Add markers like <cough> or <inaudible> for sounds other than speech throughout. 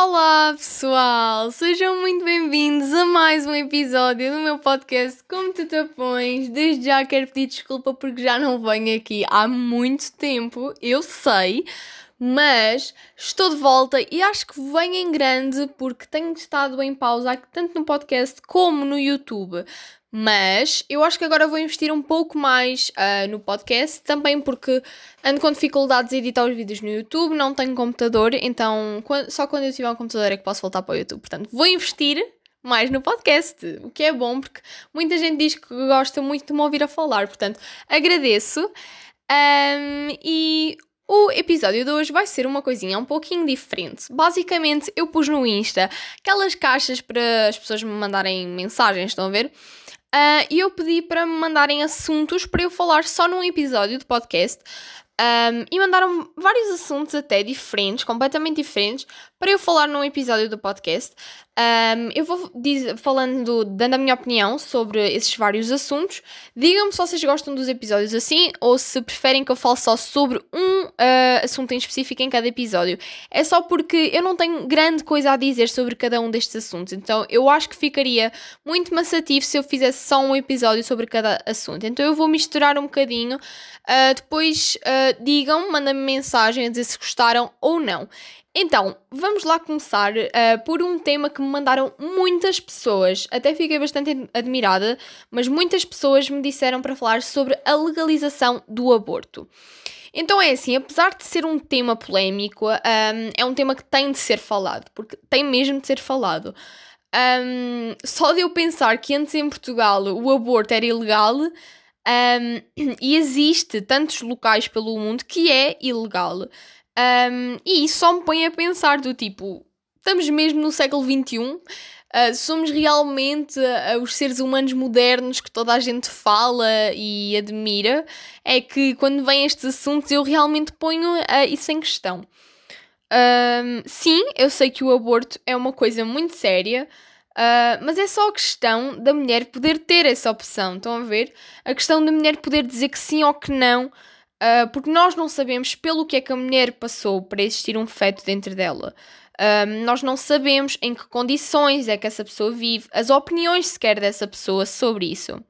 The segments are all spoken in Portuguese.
Olá pessoal, sejam muito bem-vindos a mais um episódio do meu podcast Como Tu Te Pões. Desde já quero pedir desculpa porque já não venho aqui há muito tempo, eu sei, mas estou de volta e acho que venho em grande porque tenho estado em pausa tanto no podcast como no YouTube. Mas eu acho que agora vou investir um pouco mais uh, no podcast, também porque ando com dificuldades em editar os vídeos no YouTube, não tenho computador, então só quando eu tiver um computador é que posso voltar para o YouTube. Portanto, vou investir mais no podcast, o que é bom porque muita gente diz que gosta muito de me ouvir a falar, portanto, agradeço. Um, e o episódio de hoje vai ser uma coisinha um pouquinho diferente. Basicamente, eu pus no Insta aquelas caixas para as pessoas me mandarem mensagens, estão a ver? Uh, e eu pedi para me mandarem assuntos para eu falar só num episódio de podcast. Um, e mandaram vários assuntos até diferentes, completamente diferentes, para eu falar num episódio do podcast. Um, eu vou diz, falando, dando a minha opinião sobre esses vários assuntos. Digam-me se vocês gostam dos episódios assim ou se preferem que eu fale só sobre um uh, assunto em específico em cada episódio. É só porque eu não tenho grande coisa a dizer sobre cada um destes assuntos, então eu acho que ficaria muito maçativo se eu fizesse só um episódio sobre cada assunto. Então eu vou misturar um bocadinho. Uh, depois uh, digam, mandem-me mensagem a dizer se gostaram ou não. Então, vamos lá começar uh, por um tema que me mandaram muitas pessoas. Até fiquei bastante admirada, mas muitas pessoas me disseram para falar sobre a legalização do aborto. Então é assim, apesar de ser um tema polémico, um, é um tema que tem de ser falado, porque tem mesmo de ser falado. Um, só de eu pensar que antes em Portugal o aborto era ilegal, um, <clears throat> e existe tantos locais pelo mundo que é ilegal. Um, e isso só me põe a pensar do tipo, estamos mesmo no século XXI, uh, ah, somos realmente uh, os seres humanos modernos que toda a gente fala e admira, é que quando vêm estes assuntos eu realmente ponho uh, isso em questão. Um, sim, eu sei que o aborto é uma coisa muito séria, Uh, mas é só a questão da mulher poder ter essa opção, estão a ver? A questão da mulher poder dizer que sim ou que não, Uh, porque nós não sabemos pelo que é que a mulher passou para existir um feto dentro dela. Uh, nós não sabemos em que condições é que essa pessoa vive, as opiniões sequer dessa pessoa sobre isso.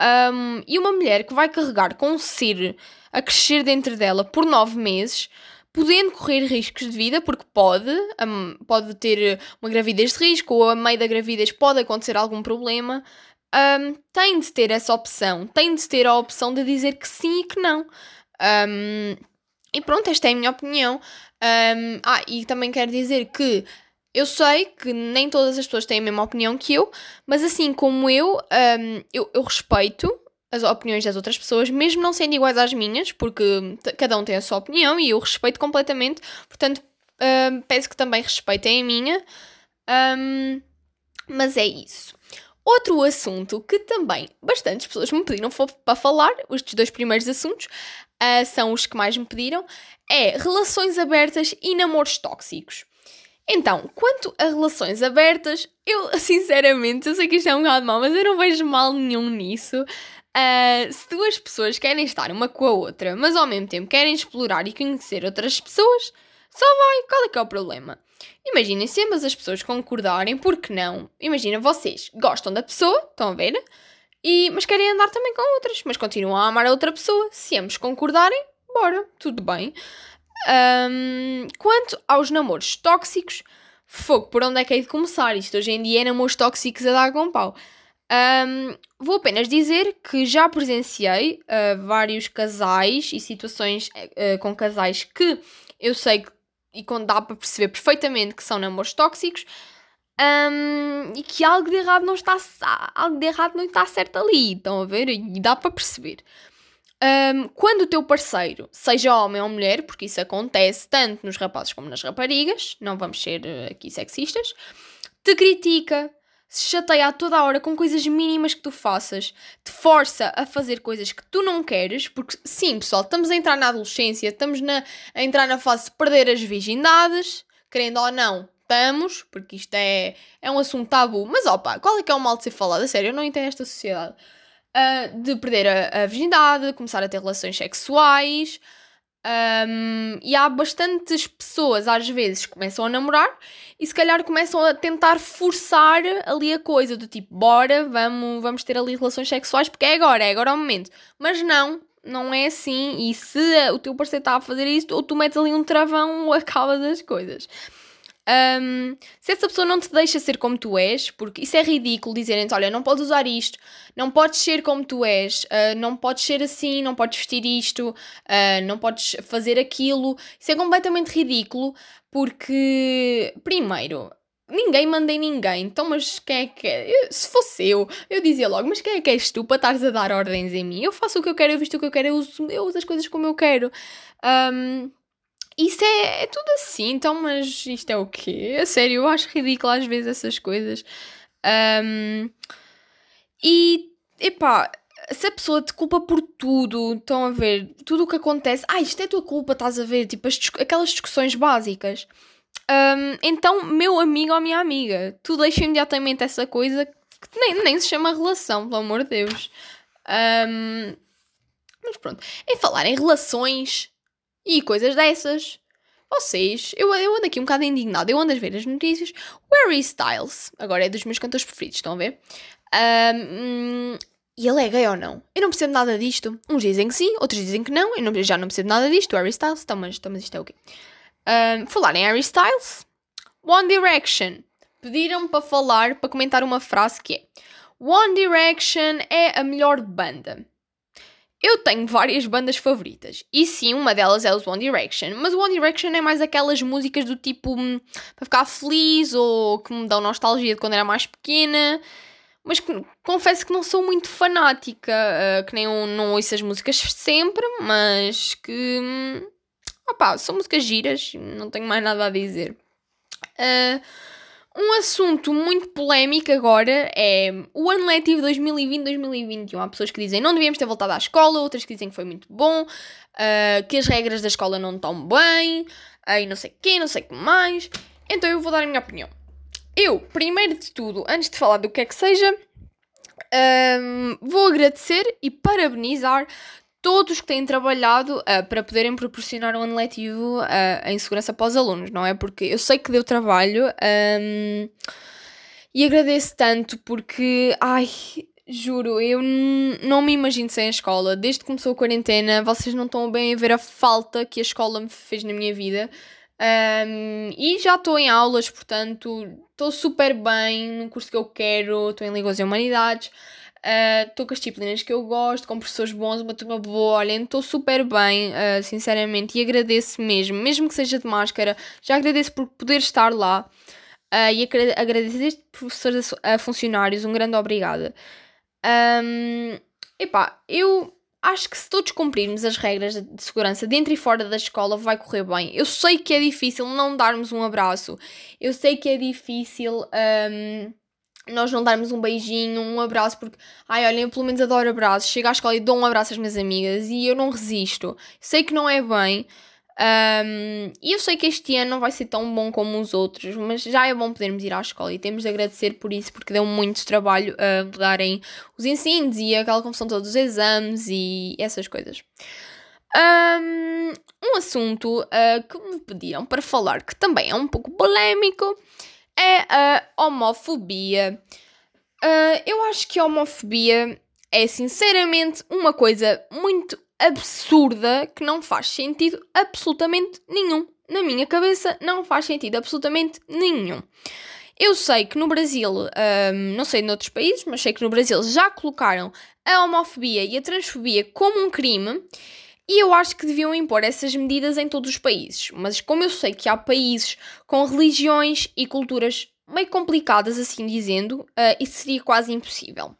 Um, e uma mulher que vai carregar com um ser a crescer dentro dela por nove meses, podendo correr riscos de vida, porque pode, um, pode ter uma gravidez de risco, ou a meio da gravidez pode acontecer algum problema, um, tem de ter essa opção, tem de ter a opção de dizer que sim e que não. Um, e pronto, esta é a minha opinião. Um, ah, e também quero dizer que eu sei que nem todas as pessoas têm a mesma opinião que eu, mas assim como eu, eu, eu respeito as opiniões das outras pessoas, mesmo não sendo iguais às minhas, porque cada um tem a sua opinião e eu respeito completamente, portanto, peço que também respeitem a minha. Um, mas é isso. Outro assunto que também bastantes pessoas me pediram para falar, os dois primeiros assuntos uh, são os que mais me pediram, é relações abertas e namoros tóxicos. Então, quanto a relações abertas, eu <laughs> sinceramente, eu sei que isto é um bocado mal, mas eu não vejo mal nenhum nisso. Uh, se duas pessoas querem estar uma com a outra, mas ao mesmo tempo querem explorar e conhecer outras pessoas, só vai, qual é que é o problema? Imaginem se ambas as pessoas concordarem, por que não? Imagina, vocês gostam da pessoa, estão a ver? E, mas querem andar também com outras, mas continuam a amar a outra pessoa. Se ambos concordarem, bora, tudo bem. Um, quanto aos namoros tóxicos, fogo, por onde é que hei de começar? Isto hoje em dia é namoros tóxicos a dar com pau. Um, vou apenas dizer que já presenciei uh, vários casais e situações uh, com casais que eu sei que e quando dá para perceber perfeitamente que são namoros tóxicos um, e que algo de errado não está algo de errado não está certo ali, estão a ver? E dá para perceber. Um, quando o teu parceiro, seja homem ou mulher, porque isso acontece tanto nos rapazes como nas raparigas, não vamos ser eh, aqui sexistas, te critica, se chateia a toda a hora com coisas mínimas que tu faças, te força a fazer coisas que tu não queres, porque sim, pessoal, estamos a entrar na adolescência, estamos na, a entrar na fase de perder as virgindades, querendo ou não, estamos, porque isto é, é um assunto tabu, mas opa, qual é que é o mal de ser falado? A sério, eu não entendo esta sociedade. Uh, de perder a, a virgindade, começar a ter relações sexuais, Um, e há bastantes pessoas, às vezes, começam a namorar e se calhar começam a tentar forçar ali a coisa do tipo, bora, vamos, vamos ter ali relações sexuais porque é agora, é agora o momento. Mas não, não é assim. E se o teu parceiro está a fazer isso, ou tu metes ali um travão <laughs> ou acabas as coisas. Um, se essa pessoa não te deixa ser como tu és, porque isso é ridículo dizerem olha, não podes usar isto, não podes ser como tu és, uh, não podes ser assim, não podes vestir isto, uh, não podes fazer aquilo. Isso é completamente ridículo, porque, primeiro, ninguém manda em ninguém. Então, mas quem é que é? Eu, se fosse eu, eu dizia logo, mas quem é que és tu para estares a dar ordens em mim? Eu faço o que eu quero, eu visto o que eu quero, eu uso, eu uso as coisas como eu quero. Um, isso é, é, tudo assim, então, mas isto é o quê? A sério, eu acho ridículo às vezes essas coisas. Um, e, epá, se a pessoa te culpa por tudo, estão a ver, tudo o que acontece, ah, isto é tua culpa, estás a ver, tipo, as, aquelas discussões básicas. Um, então, meu amigo ou minha amiga, tu deixa imediatamente essa coisa que nem, nem se chama relação, pelo amor de Deus. Um, mas pronto, em falar em relações, e coisas dessas. Vocês, eu, eu ando aqui um bocado indignado, eu ando a ver as notícias. O Harry Styles, agora é dos meus cantores preferidos, estão a ver? Um, e ele é gay ou não? Eu não percebo nada disto. Uns dizem que sim, outros dizem que não. Eu não, já não percebo nada disto. O Harry Styles, então, mas, então, mas isto é o quê? Um, falar em Harry Styles, One Direction. Pediram-me para falar, para comentar uma frase que é One Direction é a melhor banda. Eu tenho várias bandas favoritas. E sim, uma delas é os One Direction. Mas o One Direction é mais aquelas músicas do tipo hum, para ficar feliz ou que me dão nostalgia de quando era mais pequena. Mas confesso que não sou muito fanática. Uh, que nem não ouço as músicas sempre, mas que. Hum, opá, são músicas giras, não tenho mais nada a dizer. Uh, um assunto muito polémico agora é o ano letivo 2020-2021. Há pessoas que dizem não devíamos ter voltado à escola, outras que dizem que foi muito bom, uh, que as regras da escola não estão bem, uh, e não sei quê, não sei o que mais. Então eu vou dar a minha opinião. Eu, primeiro de tudo, antes de falar do que é que seja, um, ah, vou agradecer e parabenizar todos que têm trabalhado uh, para poderem proporcionar um ano letivo uh, em segurança para os alunos, não é? Porque eu sei que deu trabalho um, e agradeço tanto porque, ai, juro, eu não me imagino sem a escola. Desde que começou a quarentena, vocês não estão bem a ver a falta que a escola me fez na minha vida. Um, e já estou em aulas, portanto, estou super bem no curso que eu quero, estou em Línguas e Humanidades. Estou uh, com as disciplinas que eu gosto, com professores bons, uma turma boa. Olhem, estou super bem, uh, sinceramente, e agradeço mesmo, mesmo que seja de máscara, já agradeço por poder estar lá. Uh, e agradeço a professores a funcionários, um grande obrigada. Um, epá, eu acho que se todos cumprirmos as regras de segurança dentro e fora da escola vai correr bem. Eu sei que é difícil não darmos um abraço, eu sei que é difícil. Um, nós não darmos um beijinho, um abraço, porque, ai, olhem, eu pelo menos adoro abraços. Chego à escola e dou um abraço às minhas amigas e eu não resisto. Sei que não é bem. Um, e eu sei que este ano não vai ser tão bom como os outros, mas já é bom podermos ir à escola e temos de agradecer por isso, porque deu muito trabalho a mudarem os ensinos e aquela confusão todos os exames e essas coisas. Um, um assunto uh, que me pediram para falar, que também é um pouco polémico, é a homofobia. Uh, eu acho que a homofobia é sinceramente uma coisa muito absurda que não faz sentido absolutamente nenhum. Na minha cabeça, não faz sentido absolutamente nenhum. Eu sei que no Brasil, um, não sei noutros países, mas sei que no Brasil já colocaram a homofobia e a transfobia como um crime e eu acho que deviam impor essas medidas em todos os países. Mas como eu sei que há países com religiões e culturas meio complicadas, assim dizendo, uh, isso seria quase impossível.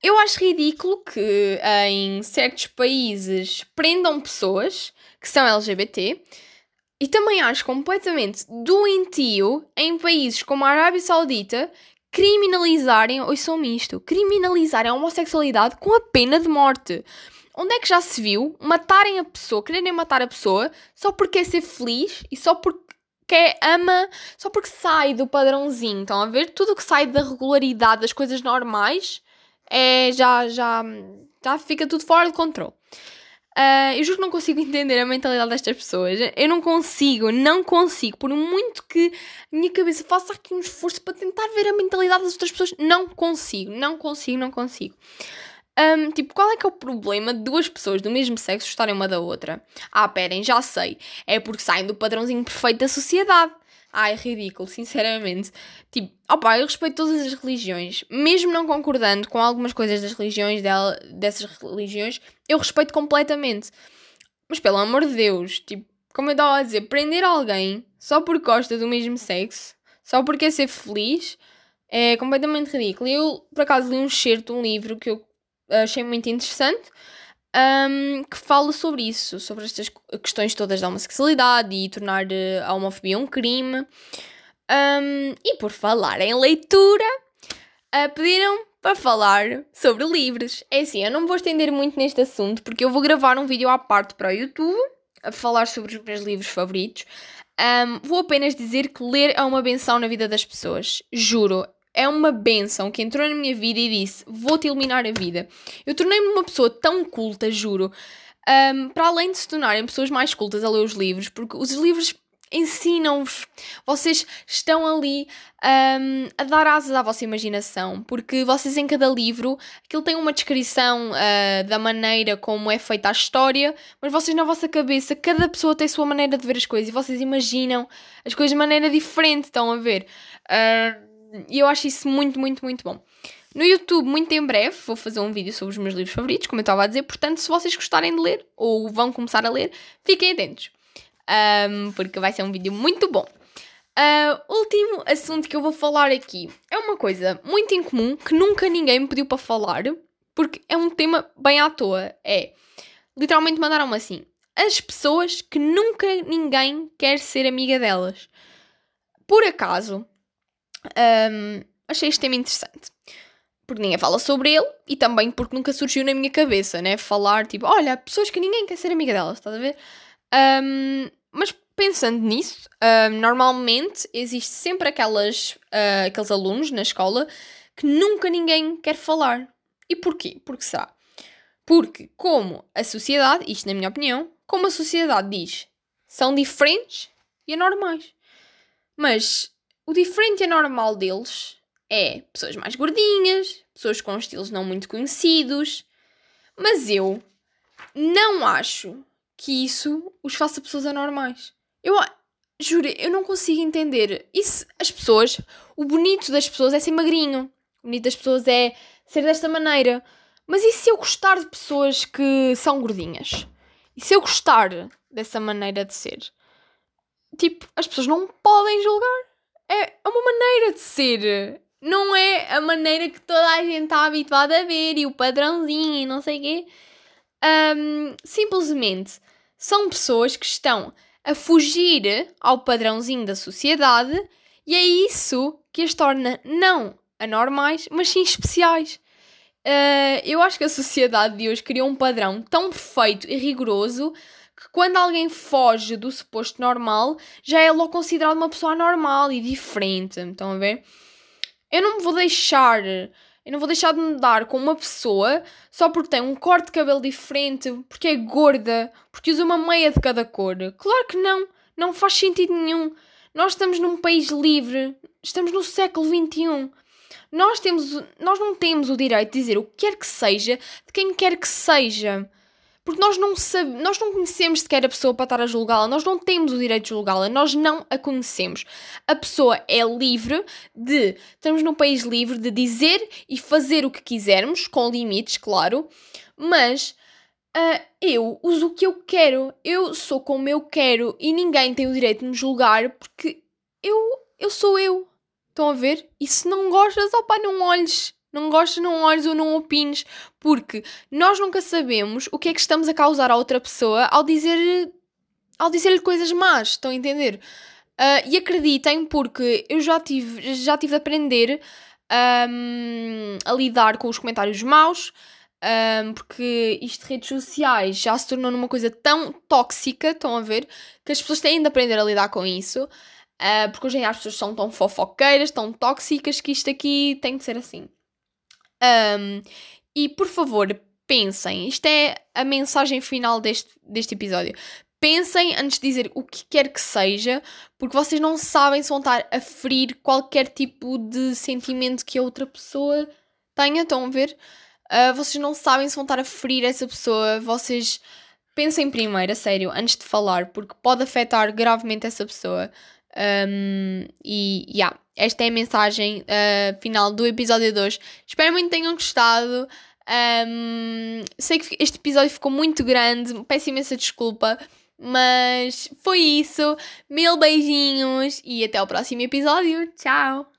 Eu acho ridículo que uh, em certos países prendam pessoas que são LGBT e também acho completamente doentio em países como a Arábia Saudita criminalizarem, ouçam-me isto, criminalizarem a homossexualidade com a pena de morte. Onde é que já se viu matarem a pessoa, quererem matar a pessoa só porque quer ser feliz e só porque ama, só porque sai do padrãozinho? Estão a ver? Tudo que sai da regularidade das coisas normais é já, já, já fica tudo fora de controle. Uh, eu juro que não consigo <laughs> entender a mentalidade destas pessoas. Eu não consigo, não consigo. Por muito que a minha cabeça faça aqui um esforço para tentar ver a mentalidade das outras pessoas, não consigo, não consigo, não consigo. Um, tipo, qual é que é o problema de duas pessoas do mesmo sexo gostarem uma da outra? Ah, perem, já sei. É porque saem do padrãozinho perfeito da sociedade. Ah, é ridículo, sinceramente. Tipo, opá, eu respeito todas as religiões. Mesmo não concordando com algumas coisas das religiões, dela, dessas religiões, eu respeito completamente. Mas pelo amor de Deus, tipo, como eu estava a dizer, prender alguém só porque gosta do mesmo sexo, só porque quer ser feliz, é completamente ridículo. Eu, por acaso, li um certo, um livro que eu achei muito interessante um, que fala sobre isso, sobre estas questões todas da homossexualidade e tornar eh, a homofobia um crime. Um, e por falar em leitura, uh, pediram para falar sobre livros. É assim, eu não me vou estender muito neste assunto porque eu vou gravar um vídeo à parte para o YouTube a falar sobre os meus livros favoritos. Um, vou apenas dizer que ler é uma benção na vida das pessoas. Juro, é uma benção que entrou na minha vida e disse: Vou-te iluminar a vida. Eu tornei-me uma pessoa tão culta, juro. Um, para além de se tornarem pessoas mais cultas a ler os livros, porque os livros ensinam-vos, vocês estão ali um, a dar asas à vossa imaginação, porque vocês em cada livro, aquilo tem uma descrição uh, da maneira como é feita a história, mas vocês na vossa cabeça, cada pessoa tem a sua maneira de ver as coisas e vocês imaginam as coisas de maneira diferente, estão a ver? Uh, e eu acho isso muito, muito, muito bom. No YouTube, muito em breve, vou fazer um vídeo sobre os meus livros favoritos, como eu estava a dizer. Portanto, se vocês gostarem de ler ou vão começar a ler, fiquem atentos, um, porque vai ser um vídeo muito bom. Uh, último assunto que eu vou falar aqui é uma coisa muito incomum que nunca ninguém me pediu para falar, porque é um tema bem à toa. É literalmente mandaram-me assim: as pessoas que nunca ninguém quer ser amiga delas. Por acaso, um, achei este tema interessante. Porque ninguém fala sobre ele e também porque nunca surgiu na minha cabeça, né? Falar tipo, olha, pessoas que ninguém quer ser amiga delas, estás a ver? Um, mas pensando nisso, um, normalmente existe sempre aquelas, uh, aqueles alunos na escola que nunca ninguém quer falar. E porquê? Porque será? Porque, como a sociedade, isto na minha opinião, como a sociedade diz, são diferentes e anormais. Mas o diferente e anormal deles é pessoas mais gordinhas, pessoas com estilos não muito conhecidos. Mas eu não acho que isso os faça pessoas anormais. Eu juro, eu não consigo entender. Isso, as pessoas, o bonito das pessoas é ser magrinho. O bonito das pessoas é ser desta maneira. Mas e se eu gostar de pessoas que são gordinhas? E se eu gostar dessa maneira de ser? Tipo, as pessoas não podem julgar é uma maneira de ser. Não é a maneira que toda a gente está habituada a ver e o padrãozinho e não sei o quê. Um, simplesmente são pessoas que estão a fugir ao padrãozinho da sociedade e é isso que as torna não anormais, mas sim especiais. Uh, eu acho que a sociedade de hoje criou um padrão tão perfeito e rigoroso que quando alguém foge do suposto normal, já é logo considerado uma pessoa normal e diferente. Estão a ver? Eu não me vou deixar. Eu não vou deixar de me dar com uma pessoa só porque tem um corte de cabelo diferente, porque é gorda, porque usa uma meia de cada cor. Claro que não. Não faz sentido nenhum. Nós estamos num país livre. Estamos no século XXI. Nós, temos, nós não temos o direito de dizer o que quer que seja de quem quer que seja. Porque nós não sabemos, nós não conhecemos sequer a pessoa para estar a julgá-la, nós não temos o direito de julgá-la, nós não a conhecemos. A pessoa é livre de, estamos num país livre de dizer e fazer o que quisermos, com limites, claro, mas uh, eu uso o que eu quero, eu sou como eu quero e ninguém tem o direito de me julgar porque eu, eu sou eu. Estão a ver? E se não gostas, opá, não olhes. Não gostas, não olhes ou não opines, porque nós nunca sabemos o que é que estamos a causar a outra pessoa ao dizer ao dizer-lhe coisas más, estão a entender? Uh, e acreditem, porque eu já tive, já tive de aprender um, a lidar com os comentários maus, um, porque isto de redes sociais já se tornou numa coisa tão tóxica, estão a ver, que as pessoas têm de aprender a lidar com isso, uh, porque hoje em dia as pessoas são tão fofoqueiras, tão tóxicas, que isto aqui tem de ser assim. Um, e por favor, pensem. Isto é a mensagem final deste, deste episódio. Pensem antes de dizer o que quer que seja, porque vocês não sabem se vão estar a ferir qualquer tipo de sentimento que a outra pessoa tenha. Estão a ver? Uh, vocês não sabem se vão estar a ferir essa pessoa. Vocês pensem primeiro, a sério, antes de falar, porque pode afetar gravemente essa pessoa. Um, e, yeah, esta é a mensagem uh, final do episódio 2. Espero muito que tenham gostado. Um, sei que este episódio ficou muito grande, peço imensa desculpa, mas foi isso. Mil beijinhos e até o próximo episódio. Tchau!